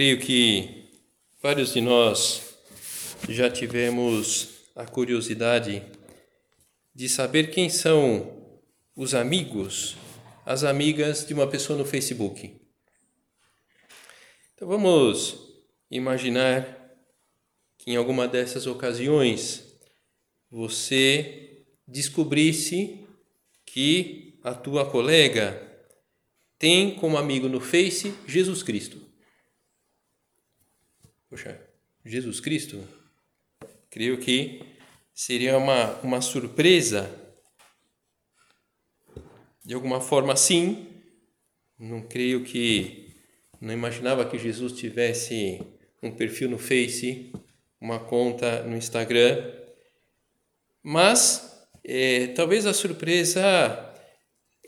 Creio que vários de nós já tivemos a curiosidade de saber quem são os amigos, as amigas de uma pessoa no Facebook. Então vamos imaginar que em alguma dessas ocasiões você descobrisse que a tua colega tem como amigo no Face Jesus Cristo. Poxa, Jesus Cristo? Creio que seria uma, uma surpresa. De alguma forma, sim. Não creio que. Não imaginava que Jesus tivesse um perfil no Face, uma conta no Instagram. Mas é, talvez a surpresa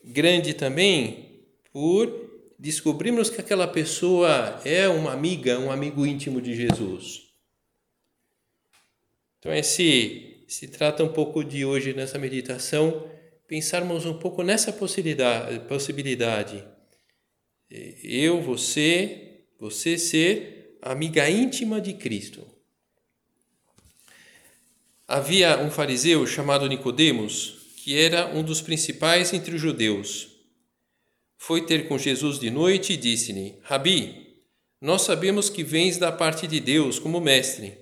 grande também por descobrimos que aquela pessoa é uma amiga, um amigo íntimo de Jesus. Então, esse se trata um pouco de hoje nessa meditação pensarmos um pouco nessa possibilidade, possibilidade. Eu, você, você ser amiga íntima de Cristo. Havia um fariseu chamado Nicodemos, que era um dos principais entre os judeus foi ter com Jesus de noite e disse-lhe: Rabi, nós sabemos que vens da parte de Deus como mestre,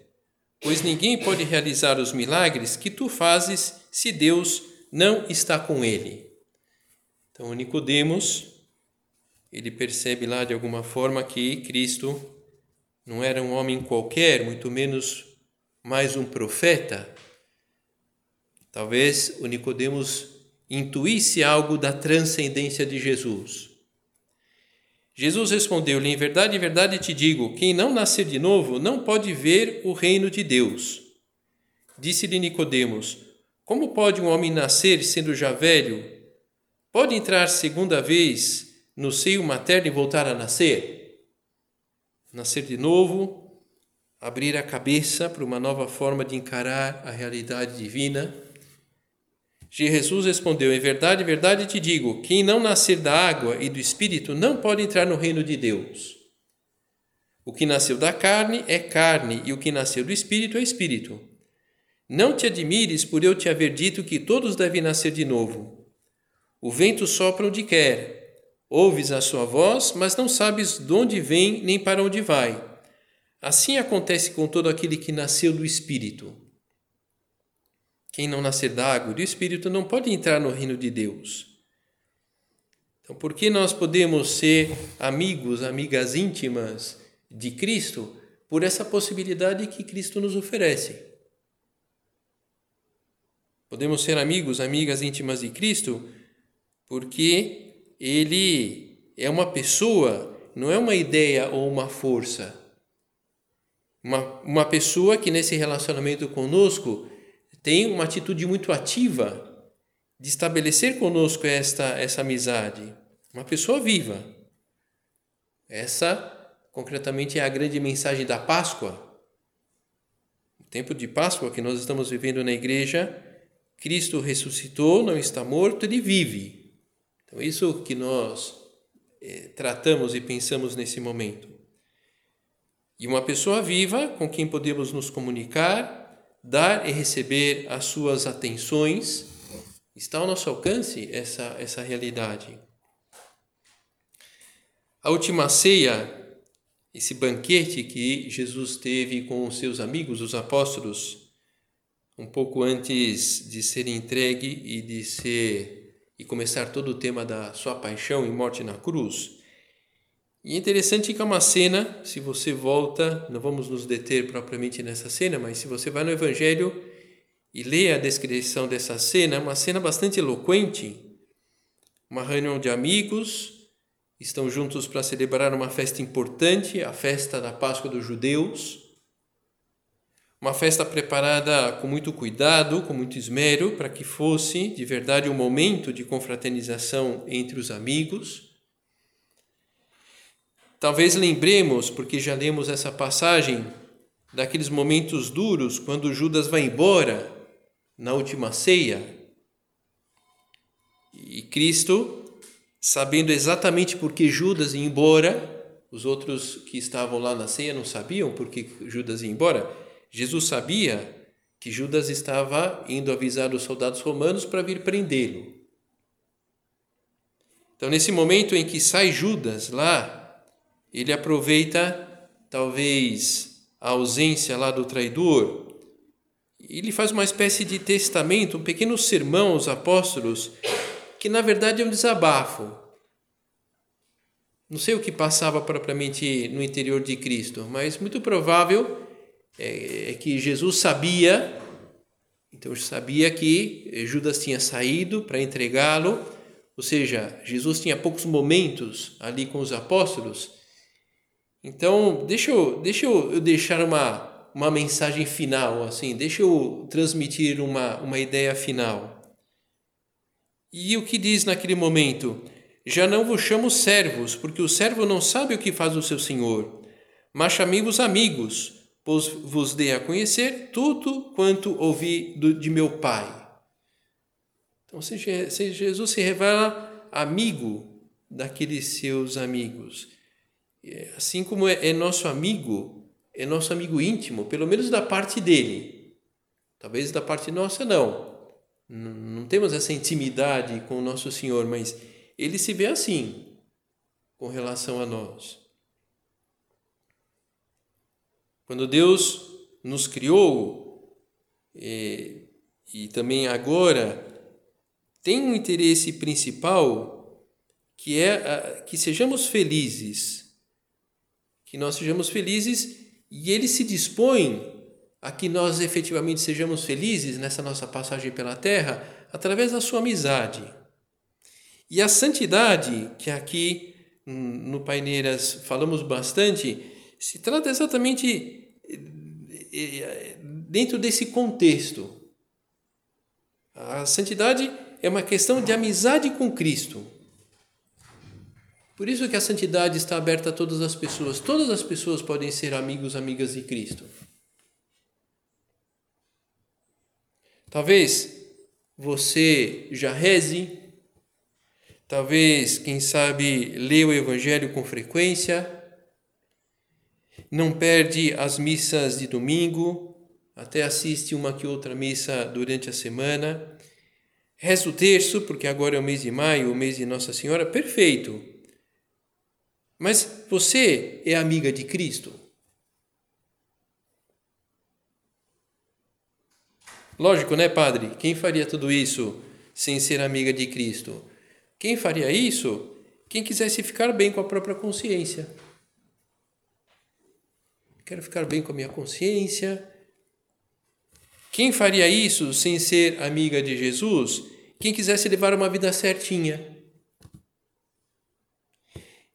pois ninguém pode realizar os milagres que tu fazes se Deus não está com ele. Então, Nicodemos, ele percebe lá de alguma forma que Cristo não era um homem qualquer, muito menos mais um profeta. Talvez o Nicodemos intuísse algo da transcendência de Jesus. Jesus respondeu-lhe: Em verdade, em verdade te digo: quem não nascer de novo não pode ver o reino de Deus. Disse-lhe Nicodemos: Como pode um homem nascer sendo já velho? Pode entrar segunda vez no seio materno e voltar a nascer? Nascer de novo, abrir a cabeça para uma nova forma de encarar a realidade divina Jesus respondeu: Em verdade, em verdade te digo: quem não nascer da água e do espírito não pode entrar no reino de Deus. O que nasceu da carne é carne, e o que nasceu do espírito é espírito. Não te admires por eu te haver dito que todos devem nascer de novo. O vento sopra onde quer, ouves a sua voz, mas não sabes de onde vem nem para onde vai. Assim acontece com todo aquele que nasceu do espírito. Quem não nascer da água e do Espírito não pode entrar no reino de Deus. Então, por que nós podemos ser amigos, amigas íntimas de Cristo? Por essa possibilidade que Cristo nos oferece. Podemos ser amigos, amigas íntimas de Cristo, porque Ele é uma pessoa, não é uma ideia ou uma força. Uma, uma pessoa que nesse relacionamento conosco tem uma atitude muito ativa de estabelecer conosco esta essa amizade, uma pessoa viva. Essa, concretamente, é a grande mensagem da Páscoa. O tempo de Páscoa que nós estamos vivendo na igreja, Cristo ressuscitou, não está morto, ele vive. Então, isso que nós é, tratamos e pensamos nesse momento. E uma pessoa viva com quem podemos nos comunicar, dar e receber as suas atenções, está ao nosso alcance essa, essa realidade. A última ceia, esse banquete que Jesus teve com os seus amigos, os apóstolos, um pouco antes de ser entregue e de ser e começar todo o tema da sua paixão e morte na cruz. E é interessante que é uma cena, se você volta, não vamos nos deter propriamente nessa cena, mas se você vai no Evangelho e lê a descrição dessa cena, é uma cena bastante eloquente. Uma reunião de amigos, estão juntos para celebrar uma festa importante, a festa da Páscoa dos judeus. Uma festa preparada com muito cuidado, com muito esmero, para que fosse de verdade um momento de confraternização entre os amigos. Talvez lembremos, porque já lemos essa passagem, daqueles momentos duros quando Judas vai embora na última ceia. E Cristo sabendo exatamente por que Judas ia embora, os outros que estavam lá na ceia não sabiam por que Judas ia embora. Jesus sabia que Judas estava indo avisar os soldados romanos para vir prendê-lo. Então, nesse momento em que sai Judas lá, ele aproveita talvez a ausência lá do traidor. Ele faz uma espécie de testamento, um pequeno sermão aos apóstolos que na verdade é um desabafo. Não sei o que passava propriamente no interior de Cristo, mas muito provável é, é que Jesus sabia, então sabia que Judas tinha saído para entregá-lo, ou seja, Jesus tinha poucos momentos ali com os apóstolos. Então, deixa eu, deixa eu deixar uma, uma mensagem final, assim, deixa eu transmitir uma, uma ideia final. E o que diz naquele momento? Já não vos chamo servos, porque o servo não sabe o que faz o seu senhor, mas chamei-vos amigos, pois vos dei a conhecer tudo quanto ouvi de meu Pai. Então, se Jesus se revela amigo daqueles seus amigos, assim como é, é nosso amigo, é nosso amigo íntimo, pelo menos da parte dele. Talvez da parte nossa não não temos essa intimidade com o nosso Senhor, mas ele se vê assim com relação a nós. Quando Deus nos criou, e, e também agora, tem um interesse principal que é a, que sejamos felizes, que nós sejamos felizes e Ele se dispõe a que nós efetivamente sejamos felizes nessa nossa passagem pela terra através da sua amizade. E a santidade, que aqui no Paineiras falamos bastante, se trata exatamente eh, eh, dentro desse contexto. A santidade é uma questão de amizade com Cristo. Por isso que a santidade está aberta a todas as pessoas. Todas as pessoas podem ser amigos, amigas de Cristo. Talvez você já reze, talvez, quem sabe, lê o Evangelho com frequência, não perde as missas de domingo, até assiste uma que outra missa durante a semana, reza o terço, porque agora é o mês de maio, o mês de Nossa Senhora, perfeito. Mas você é amiga de Cristo? Lógico, né, padre? Quem faria tudo isso sem ser amiga de Cristo? Quem faria isso? Quem quisesse ficar bem com a própria consciência. Quero ficar bem com a minha consciência. Quem faria isso sem ser amiga de Jesus? Quem quisesse levar uma vida certinha.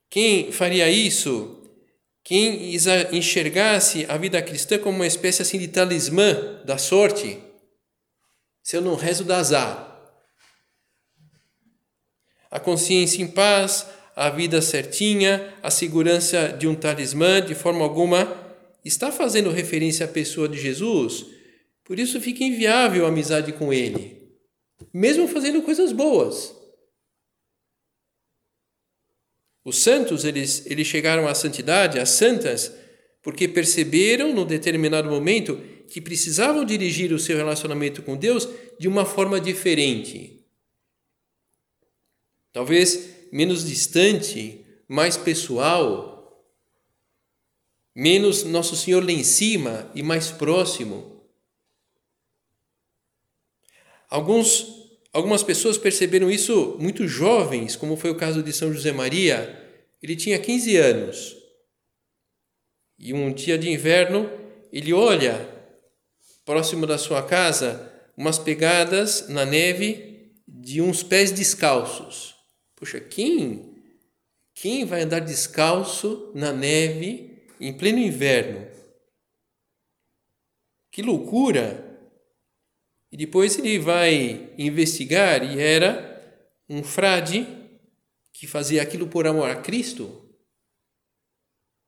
Quem faria isso? Quem enxergasse a vida cristã como uma espécie assim de talismã da sorte? se eu não rezo, dá azar. A consciência em paz, a vida certinha, a segurança de um talismã, de forma alguma, está fazendo referência à pessoa de Jesus, por isso fica inviável a amizade com ele, mesmo fazendo coisas boas. Os santos, eles, eles chegaram à santidade, as santas, porque perceberam, num determinado momento, que precisavam dirigir o seu relacionamento com Deus de uma forma diferente. Talvez menos distante, mais pessoal, menos Nosso Senhor lá em cima e mais próximo. Alguns, algumas pessoas perceberam isso muito jovens, como foi o caso de São José Maria. Ele tinha 15 anos. E um dia de inverno, ele olha próximo da sua casa umas pegadas na neve de uns pés descalços. Poxa, quem quem vai andar descalço na neve em pleno inverno? Que loucura! E depois ele vai investigar e era um frade que fazia aquilo por amor a Cristo.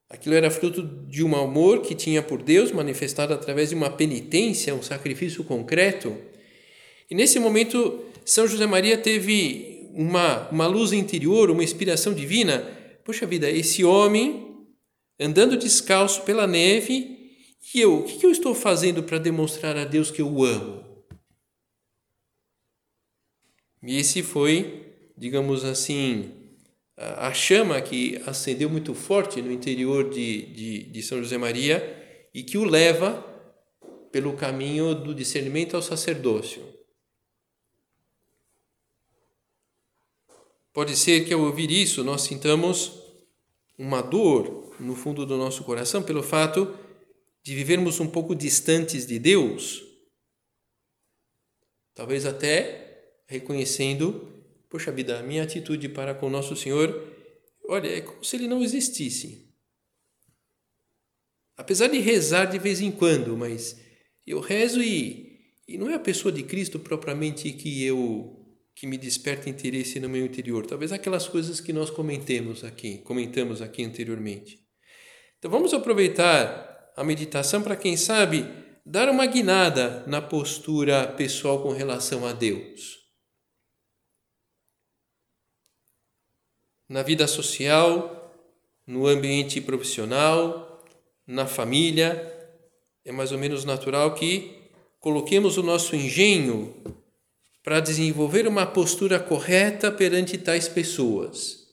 Aquilo era fruto de um amor que tinha por Deus, manifestado através de uma penitência, um sacrifício concreto. E nesse momento, São José Maria teve uma, uma luz interior, uma inspiração divina. Poxa vida, esse homem andando descalço pela neve, e eu, o que eu estou fazendo para demonstrar a Deus que eu o amo? E esse foi, digamos assim, a chama que acendeu muito forte no interior de, de, de São José Maria e que o leva pelo caminho do discernimento ao sacerdócio. Pode ser que ao ouvir isso nós sintamos uma dor no fundo do nosso coração pelo fato de vivermos um pouco distantes de Deus, talvez até reconhecendo Poxa vida, a minha atitude para com Nosso Senhor, olha, é como se ele não existisse. Apesar de rezar de vez em quando, mas eu rezo e, e não é a pessoa de Cristo propriamente que eu que me desperta interesse no meu interior. Talvez aquelas coisas que nós comentemos aqui, comentamos aqui anteriormente. Então vamos aproveitar a meditação para quem sabe dar uma guinada na postura pessoal com relação a Deus. Na vida social, no ambiente profissional, na família. É mais ou menos natural que coloquemos o nosso engenho para desenvolver uma postura correta perante tais pessoas.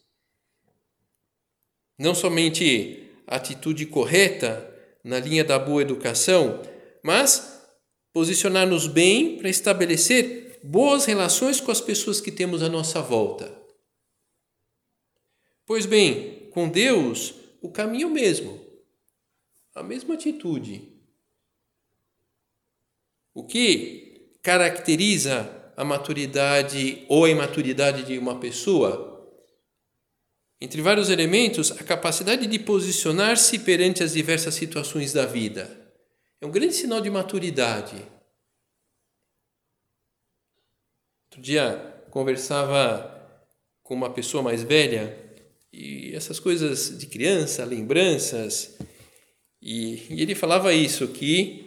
Não somente atitude correta na linha da boa educação, mas posicionar-nos bem para estabelecer boas relações com as pessoas que temos à nossa volta. Pois bem, com Deus o caminho é mesmo, a mesma atitude. O que caracteriza a maturidade ou a imaturidade de uma pessoa? Entre vários elementos, a capacidade de posicionar-se perante as diversas situações da vida. É um grande sinal de maturidade. Outro dia conversava com uma pessoa mais velha e essas coisas de criança, lembranças. E, e ele falava isso, que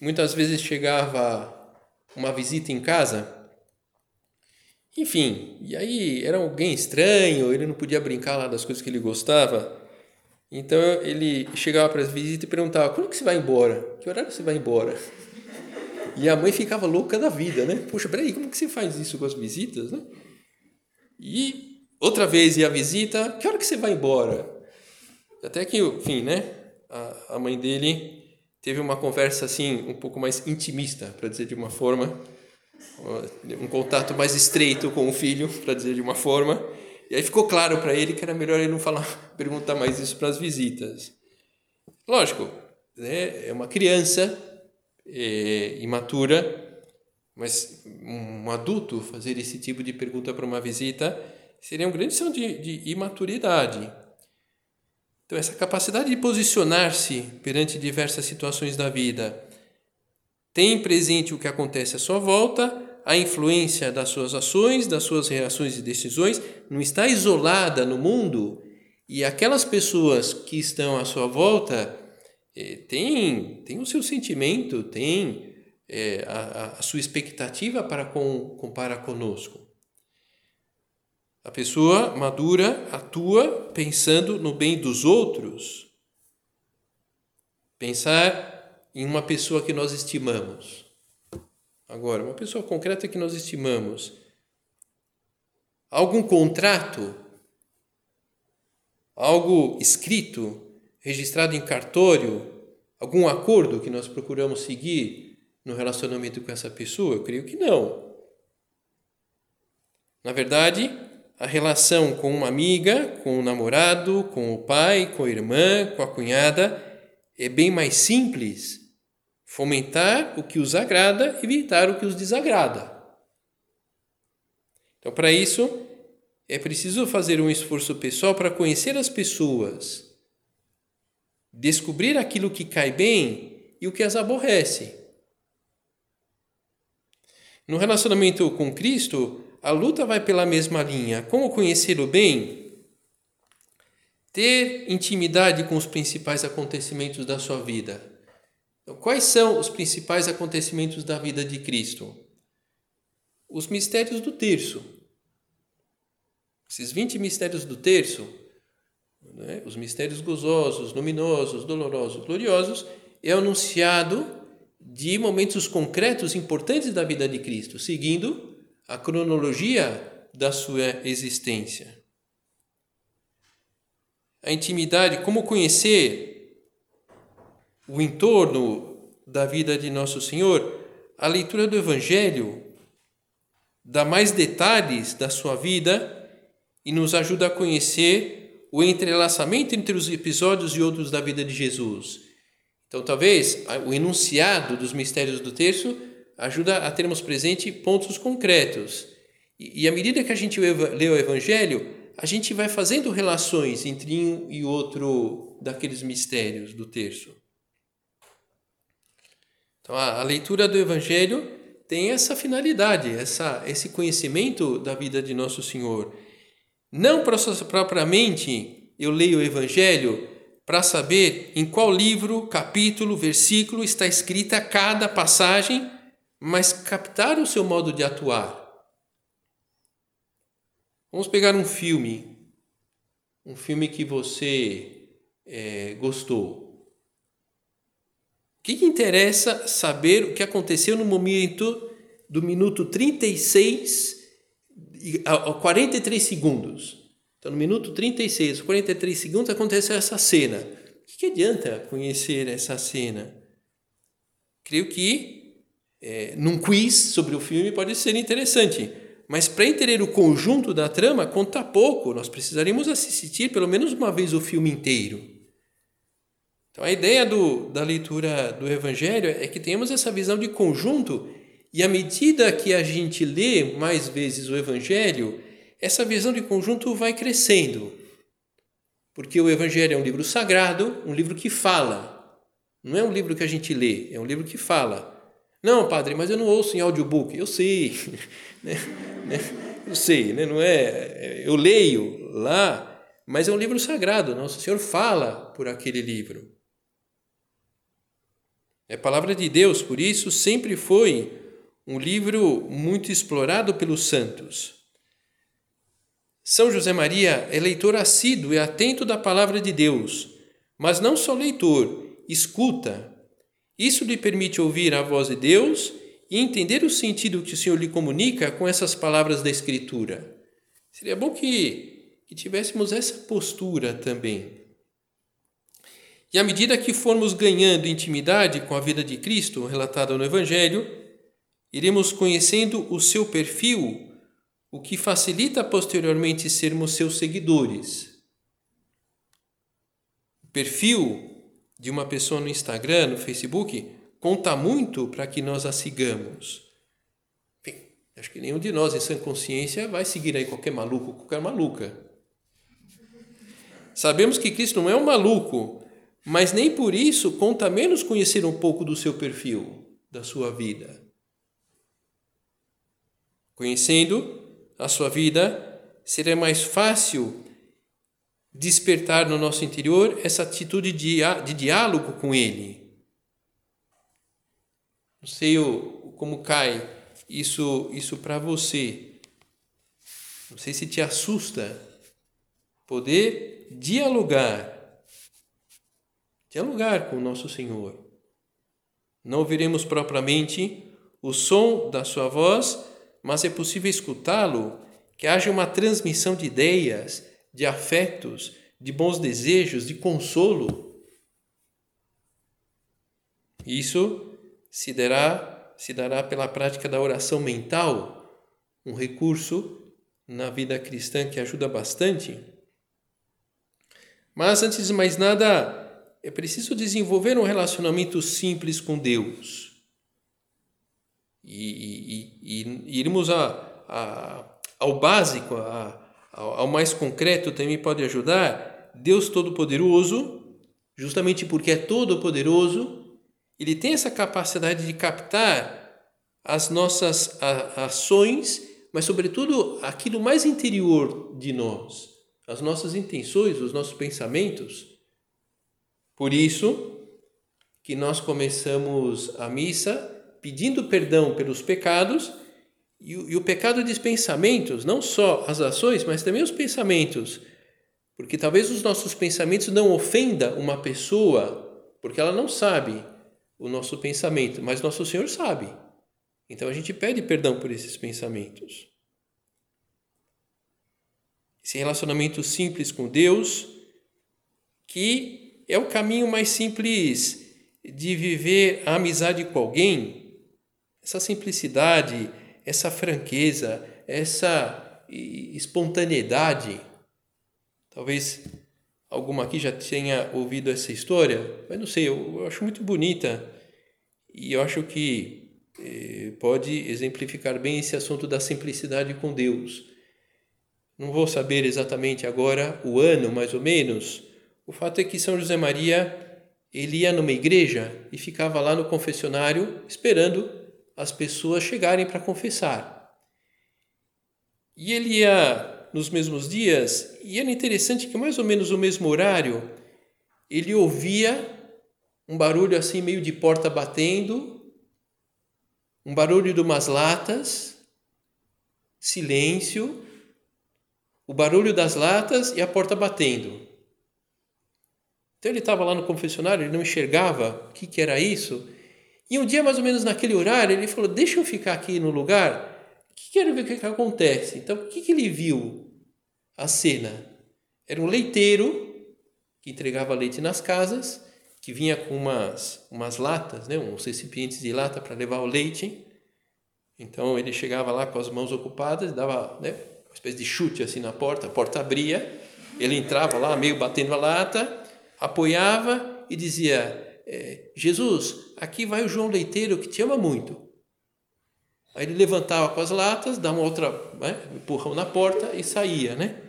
muitas vezes chegava uma visita em casa, enfim, e aí era alguém estranho, ele não podia brincar lá das coisas que ele gostava. Então ele chegava para as visitas e perguntava: quando que você vai embora? Que horário você vai embora? E a mãe ficava louca da vida, né? Puxa, peraí, como que você faz isso com as visitas, né? E outra vez ia a visita, que hora que você vai embora? Até que, enfim, né? A, a mãe dele teve uma conversa assim, um pouco mais intimista, para dizer de uma forma, um contato mais estreito com o filho, para dizer de uma forma. E aí ficou claro para ele que era melhor ele não falar, perguntar mais isso para as visitas. Lógico, né? é uma criança é, imatura, mas um adulto fazer esse tipo de pergunta para uma visita seria um grande sinal de, de imaturidade. Então, essa capacidade de posicionar-se perante diversas situações da vida tem presente o que acontece à sua volta, a influência das suas ações, das suas reações e decisões, não está isolada no mundo e aquelas pessoas que estão à sua volta eh, têm, têm o seu sentimento, têm eh, a, a, sua expectativa para com para conosco. A pessoa madura atua pensando no bem dos outros. Pensar em uma pessoa que nós estimamos. Agora, uma pessoa concreta que nós estimamos. Algum contrato algo escrito, registrado em cartório, algum acordo que nós procuramos seguir no relacionamento com essa pessoa? Eu creio que não. Na verdade, a relação com uma amiga, com o namorado, com o pai, com a irmã, com a cunhada é bem mais simples. Fomentar o que os agrada, evitar o que os desagrada. Então, para isso, é preciso fazer um esforço pessoal para conhecer as pessoas, descobrir aquilo que cai bem e o que as aborrece. No relacionamento com Cristo, a luta vai pela mesma linha. Como conhecê-lo bem? Ter intimidade com os principais acontecimentos da sua vida. Então, quais são os principais acontecimentos da vida de Cristo? Os mistérios do terço. Esses 20 mistérios do terço, né, os mistérios gozosos, luminosos, dolorosos, gloriosos, é anunciado de momentos concretos importantes da vida de Cristo, seguindo a cronologia da sua existência. A intimidade, como conhecer o entorno da vida de Nosso Senhor, a leitura do Evangelho dá mais detalhes da sua vida e nos ajuda a conhecer o entrelaçamento entre os episódios e outros da vida de Jesus. Então, talvez o enunciado dos mistérios do terço ajuda a termos presente pontos concretos. E, à medida que a gente lê o Evangelho, a gente vai fazendo relações entre um e outro daqueles mistérios do terço. Então, a, a leitura do Evangelho tem essa finalidade, essa, esse conhecimento da vida de Nosso Senhor não propriamente eu leio o Evangelho para saber em qual livro, capítulo, versículo está escrita cada passagem, mas captar o seu modo de atuar. Vamos pegar um filme, um filme que você é, gostou. O que, que interessa saber o que aconteceu no momento do minuto 36 a 43 segundos. Então, no minuto 36, 43 segundos, aconteceu essa cena. O que, que adianta conhecer essa cena? Creio que é, num quiz sobre o filme pode ser interessante, mas para entender o conjunto da trama conta pouco. Nós precisaríamos assistir pelo menos uma vez o filme inteiro. Então, a ideia do, da leitura do Evangelho é que tenhamos essa visão de conjunto e à medida que a gente lê mais vezes o Evangelho, essa visão de conjunto vai crescendo. Porque o Evangelho é um livro sagrado, um livro que fala. Não é um livro que a gente lê, é um livro que fala. Não, padre, mas eu não ouço em audiobook. Eu sei, né? né? eu sei, né? não é? Eu leio lá, mas é um livro sagrado. Nosso Senhor fala por aquele livro. É palavra de Deus, por isso sempre foi um livro muito explorado pelos santos. São José Maria é leitor assíduo e atento da palavra de Deus, mas não só leitor, escuta. Isso lhe permite ouvir a voz de Deus e entender o sentido que o Senhor lhe comunica com essas palavras da Escritura. Seria bom que, que tivéssemos essa postura também. E à medida que formos ganhando intimidade com a vida de Cristo relatada no Evangelho, iremos conhecendo o seu perfil, o que facilita posteriormente sermos seus seguidores. O perfil de uma pessoa no Instagram, no Facebook, conta muito para que nós a sigamos. Bem, acho que nenhum de nós em sã consciência vai seguir aí qualquer maluco, qualquer maluca. Sabemos que Cristo não é um maluco, mas nem por isso conta menos conhecer um pouco do seu perfil, da sua vida. Conhecendo a sua vida, será mais fácil despertar no nosso interior essa atitude de, de diálogo com Ele. Não sei o, como cai isso, isso para você. Não sei se te assusta poder dialogar, dialogar com o nosso Senhor. Não ouviremos propriamente o som da sua voz, mas é possível escutá-lo, que haja uma transmissão de ideias, de afetos, de bons desejos, de consolo. Isso se dará, se dará pela prática da oração mental, um recurso na vida cristã que ajuda bastante. Mas antes de mais nada, é preciso desenvolver um relacionamento simples com Deus. E, e, e irmos a, a, ao básico, a, ao mais concreto também pode ajudar. Deus Todo-Poderoso, justamente porque é todo-poderoso, ele tem essa capacidade de captar as nossas ações, mas, sobretudo, aquilo mais interior de nós, as nossas intenções, os nossos pensamentos. Por isso que nós começamos a missa pedindo perdão pelos pecados e o, e o pecado dos pensamentos, não só as ações, mas também os pensamentos. Porque talvez os nossos pensamentos não ofenda uma pessoa, porque ela não sabe o nosso pensamento, mas nosso Senhor sabe. Então a gente pede perdão por esses pensamentos. Esse relacionamento simples com Deus, que é o caminho mais simples de viver a amizade com alguém. Essa simplicidade, essa franqueza, essa espontaneidade. Talvez alguma aqui já tenha ouvido essa história, mas não sei, eu, eu acho muito bonita e eu acho que eh, pode exemplificar bem esse assunto da simplicidade com Deus. Não vou saber exatamente agora o ano, mais ou menos, o fato é que São José Maria ele ia numa igreja e ficava lá no confessionário esperando as pessoas chegarem para confessar. E ele ia nos mesmos dias, e era interessante que mais ou menos no mesmo horário ele ouvia um barulho assim meio de porta batendo, um barulho de umas latas, silêncio, o barulho das latas e a porta batendo. Então ele estava lá no confessionário, ele não enxergava o que, que era isso. E um dia, mais ou menos naquele horário, ele falou: Deixa eu ficar aqui no lugar, que quero ver o que, que acontece. Então, o que, que ele viu? A cena. Era um leiteiro que entregava leite nas casas, que vinha com umas, umas latas, né, uns recipientes de lata para levar o leite. Então ele chegava lá com as mãos ocupadas, dava né, uma espécie de chute assim na porta, a porta abria, ele entrava lá meio batendo a lata, apoiava e dizia: é, Jesus, aqui vai o João Leiteiro que te ama muito. Aí ele levantava com as latas, dava uma outra né, empurrão na porta e saía, né?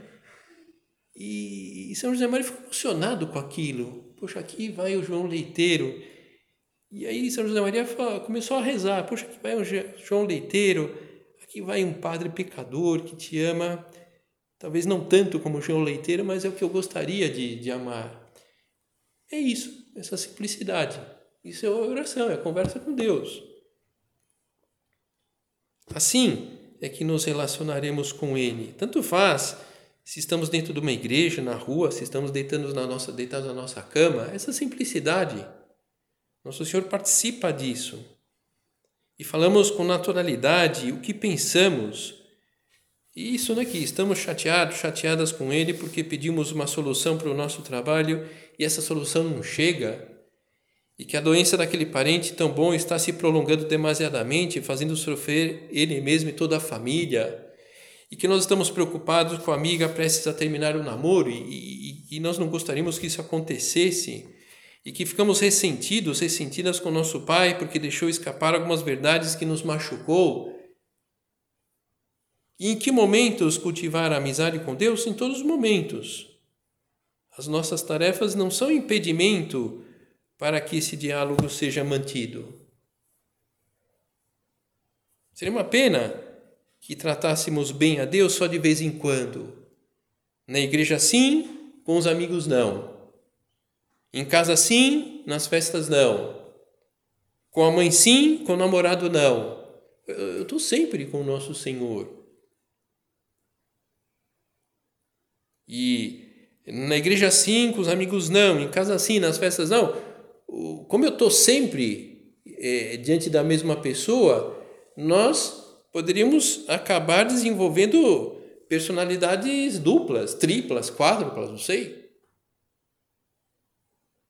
E, e São José Maria ficou emocionado com aquilo. Poxa, aqui vai o João Leiteiro. E aí São José Maria começou a rezar. Poxa, aqui vai o João Leiteiro. Aqui vai um padre pecador que te ama. Talvez não tanto como o João Leiteiro, mas é o que eu gostaria de, de amar. É isso, essa simplicidade. Isso é oração, é conversa com Deus. Assim é que nos relacionaremos com Ele. Tanto faz se estamos dentro de uma igreja, na rua, se estamos deitando na nossa, deitados na nossa cama, essa simplicidade. Nosso Senhor participa disso. E falamos com naturalidade o que pensamos. E isso daqui, estamos chateados, chateadas com Ele porque pedimos uma solução para o nosso trabalho e essa solução não chega, e que a doença daquele parente tão bom está se prolongando demasiadamente, fazendo sofrer ele mesmo e toda a família, e que nós estamos preocupados com a amiga prestes a terminar o namoro e, e, e nós não gostaríamos que isso acontecesse, e que ficamos ressentidos, ressentidas com nosso pai porque deixou escapar algumas verdades que nos machucou. E em que momentos cultivar a amizade com Deus? Em todos os momentos. As nossas tarefas não são impedimento para que esse diálogo seja mantido. Seria uma pena que tratássemos bem a Deus só de vez em quando. Na igreja, sim, com os amigos, não. Em casa, sim, nas festas, não. Com a mãe, sim, com o namorado, não. Eu estou sempre com o nosso Senhor. E na igreja sim, com os amigos não, em casa sim, nas festas não. Como eu estou sempre é, diante da mesma pessoa, nós poderíamos acabar desenvolvendo personalidades duplas, triplas, quádruplas, não sei.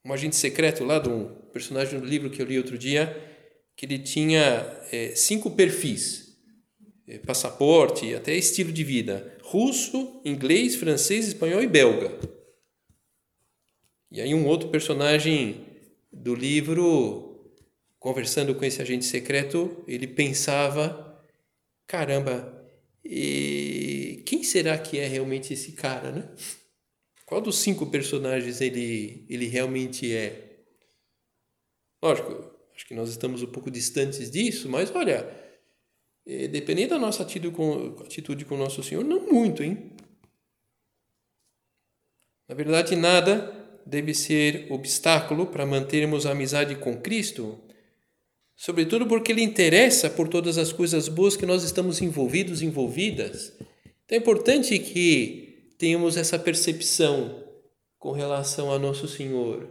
um agente secreto lá de um personagem do livro que eu li outro dia, que ele tinha é, cinco perfis, é, passaporte, até estilo de vida: russo, inglês, francês, espanhol e belga. E aí um outro personagem do livro, conversando com esse agente secreto, ele pensava, caramba, quem será que é realmente esse cara, né? Qual dos cinco personagens ele, ele realmente é? Lógico, acho que nós estamos um pouco distantes disso, mas olha, eh, dependendo da nossa atitude com, atitude com nosso Senhor, não muito, hein? Na verdade, nada deve ser obstáculo para mantermos a amizade com Cristo, sobretudo porque Ele interessa por todas as coisas boas que nós estamos envolvidos, envolvidas. Então é importante que tenhamos essa percepção com relação a Nosso Senhor.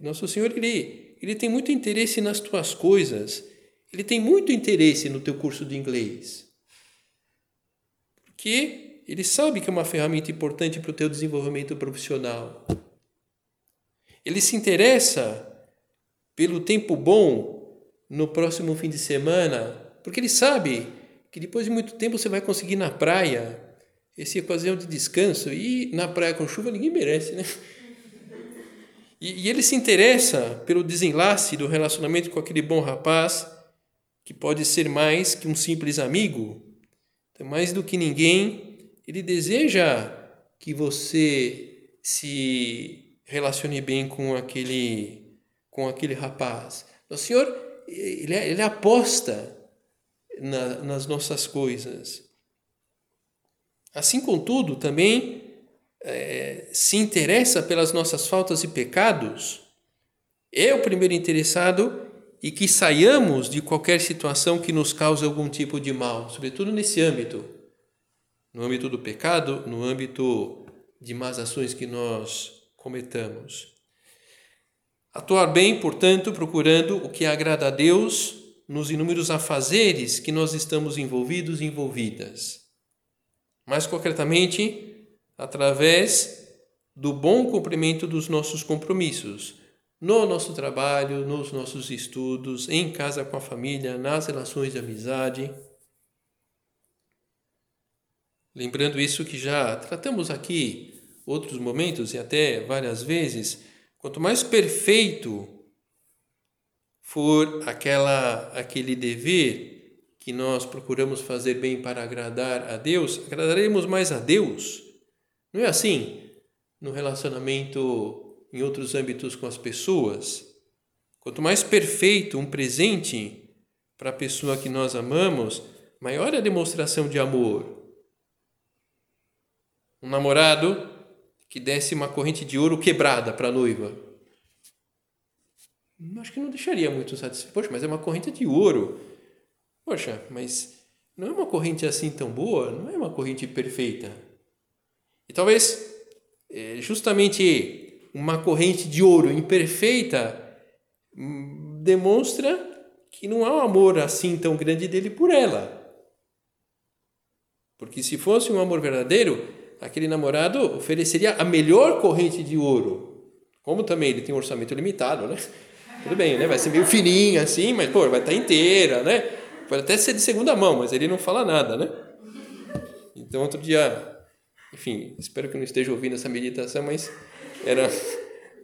Nosso Senhor, Ele, ele tem muito interesse nas tuas coisas, Ele tem muito interesse no teu curso de inglês. Porque Ele sabe que é uma ferramenta importante para o teu desenvolvimento profissional. Ele se interessa pelo tempo bom no próximo fim de semana, porque Ele sabe que depois de muito tempo você vai conseguir na praia esse ocasião de descanso e na praia com chuva ninguém merece, né? E, e ele se interessa pelo desenlace do relacionamento com aquele bom rapaz que pode ser mais que um simples amigo. Então, mais do que ninguém, ele deseja que você se relacione bem com aquele com aquele rapaz. O Senhor ele, ele aposta na, nas nossas coisas. Assim, contudo, também é, se interessa pelas nossas faltas e pecados, é o primeiro interessado e que saiamos de qualquer situação que nos cause algum tipo de mal, sobretudo nesse âmbito, no âmbito do pecado, no âmbito de más ações que nós cometamos. Atuar bem, portanto, procurando o que agrada a Deus nos inúmeros afazeres que nós estamos envolvidos e envolvidas. Mais concretamente, através do bom cumprimento dos nossos compromissos, no nosso trabalho, nos nossos estudos, em casa com a família, nas relações de amizade. Lembrando isso que já tratamos aqui outros momentos e até várias vezes, quanto mais perfeito for aquela aquele dever que nós procuramos fazer bem para agradar a Deus, agradaremos mais a Deus. Não é assim no relacionamento em outros âmbitos com as pessoas? Quanto mais perfeito um presente para a pessoa que nós amamos, maior é a demonstração de amor. Um namorado que desse uma corrente de ouro quebrada para a noiva acho que não deixaria muito satisfeito. Poxa, mas é uma corrente de ouro. Poxa, mas não é uma corrente assim tão boa, não é uma corrente perfeita. E talvez é, justamente uma corrente de ouro imperfeita hum, demonstra que não há um amor assim tão grande dele por ela. Porque se fosse um amor verdadeiro, aquele namorado ofereceria a melhor corrente de ouro. Como também ele tem um orçamento limitado, né? Tudo bem, né? Vai ser meio fininha assim, mas pô, vai estar inteira, né? Pode até ser de segunda mão, mas ele não fala nada, né? Então, outro dia, enfim, espero que não esteja ouvindo essa meditação, mas era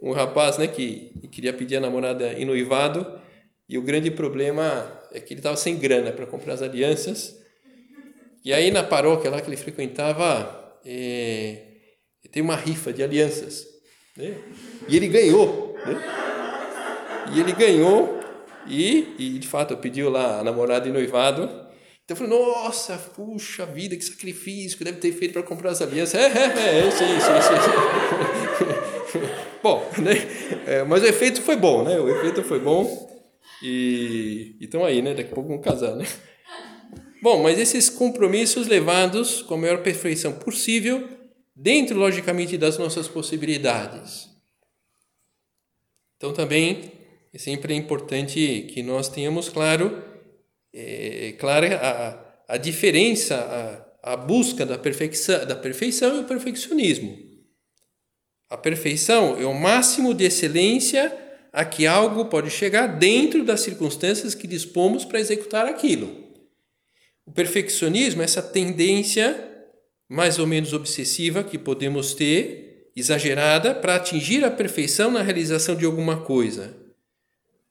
um rapaz, né, que queria pedir a namorada em noivado, e o grande problema é que ele estava sem grana para comprar as alianças. E aí na paróquia lá que ele frequentava, é, tem uma rifa de alianças, né? E ele ganhou, né? E ele ganhou e, e de fato pediu lá a namorada em noivado. Então eu falei, nossa, puxa vida, que sacrifício que deve ter feito para comprar as alianças. É, é, é, sim, sim, sim. bom, né? É, mas o efeito foi bom, né? O efeito foi bom. E estão aí, né? Daqui a pouco vão casar, né? Bom, mas esses compromissos levados com a maior perfeição possível, dentro, logicamente, das nossas possibilidades. Então, também é sempre importante que nós tenhamos claro, é, a, a diferença, a, a busca da perfeição, da perfeição e o perfeccionismo. A, perfeição é o máximo de excelência a que algo pode chegar dentro das circunstâncias que dispomos para executar aquilo. O perfeccionismo é essa tendência mais ou menos obsessiva que podemos ter, exagerada, para atingir a perfeição na realização de alguma coisa.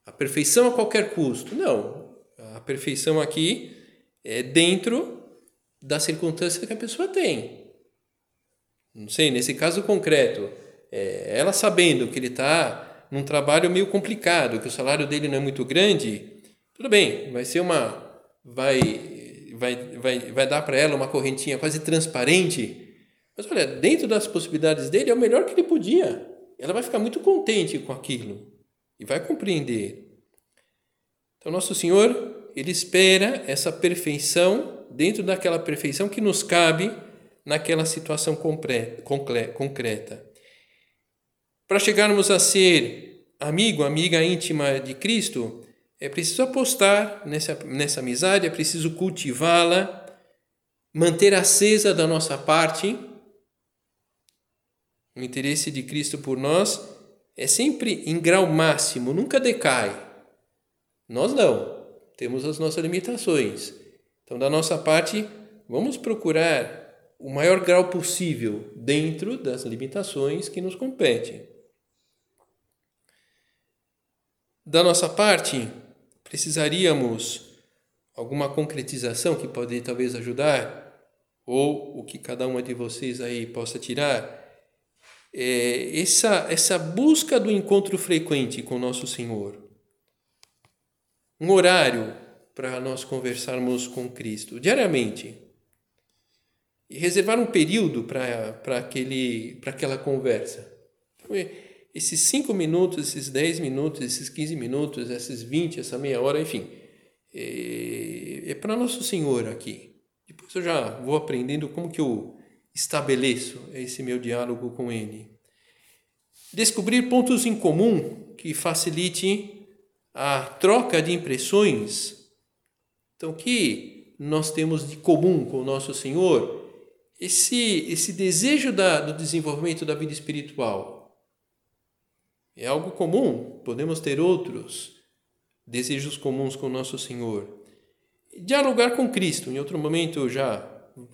A perfeição a qualquer custo. Não. A perfeição aqui é dentro da circunstância que a pessoa tem. Não sei, nesse caso concreto, é, ela sabendo que ele está num trabalho meio complicado, que o salário dele não é muito grande, tudo bem, vai ser uma. vai, vai, vai, vai dar para ela uma correntinha quase transparente. Mas olha, dentro das possibilidades dele, é o melhor que ele podia. Ela vai ficar muito contente com aquilo e vai compreender. Então, Nosso Senhor, Ele espera essa perfeição dentro daquela perfeição que nos cabe naquela situação concreta. Para chegarmos a ser amigo, amiga íntima de Cristo, é preciso apostar nessa, nessa amizade, é preciso cultivá-la, manter acesa da nossa parte. O interesse de Cristo por nós é sempre em grau máximo, nunca decai. Nós não, temos as nossas limitações. Então, da nossa parte, vamos procurar o maior grau possível dentro das limitações que nos competem. Da nossa parte, precisaríamos alguma concretização que pode talvez ajudar? Ou o que cada uma de vocês aí possa tirar? É essa essa busca do encontro frequente com nosso Senhor. Um horário para nós conversarmos com Cristo diariamente. E reservar um período para aquela conversa. Então, esses cinco minutos, esses dez minutos, esses quinze minutos, esses vinte, essa meia hora, enfim, é, é para Nosso Senhor aqui. Depois eu já vou aprendendo como que eu estabeleço esse meu diálogo com Ele. Descobrir pontos em comum que facilite a troca de impressões. Então, que nós temos de comum com o Nosso Senhor? Esse, esse desejo da, do desenvolvimento da vida espiritual é algo comum, podemos ter outros desejos comuns com nosso Senhor. Dialogar com Cristo, em outro momento já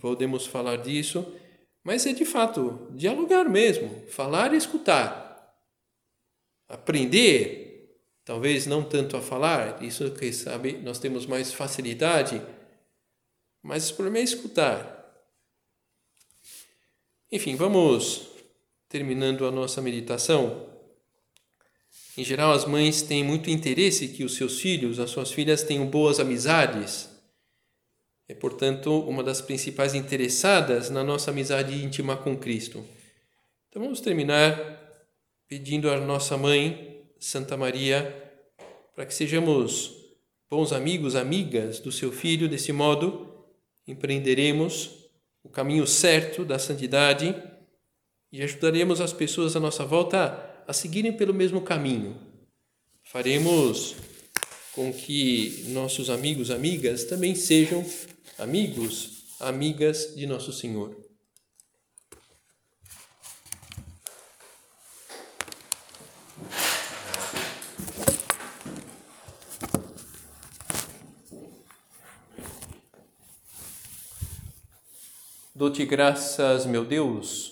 podemos falar disso, mas é de fato dialogar mesmo, falar e escutar. Aprender, talvez não tanto a falar, isso que sabe, nós temos mais facilidade, mas o problema é escutar. Enfim, vamos terminando a nossa meditação. Em geral, as mães têm muito interesse que os seus filhos, as suas filhas, tenham boas amizades. É, portanto, uma das principais interessadas na nossa amizade íntima com Cristo. Então, vamos terminar pedindo à nossa mãe, Santa Maria, para que sejamos bons amigos, amigas do seu filho, desse modo empreenderemos o caminho certo da santidade e ajudaremos as pessoas à nossa volta a seguirem pelo mesmo caminho. Faremos com que nossos amigos, amigas também sejam amigos, amigas de nosso Senhor. Dou-te graças, meu Deus,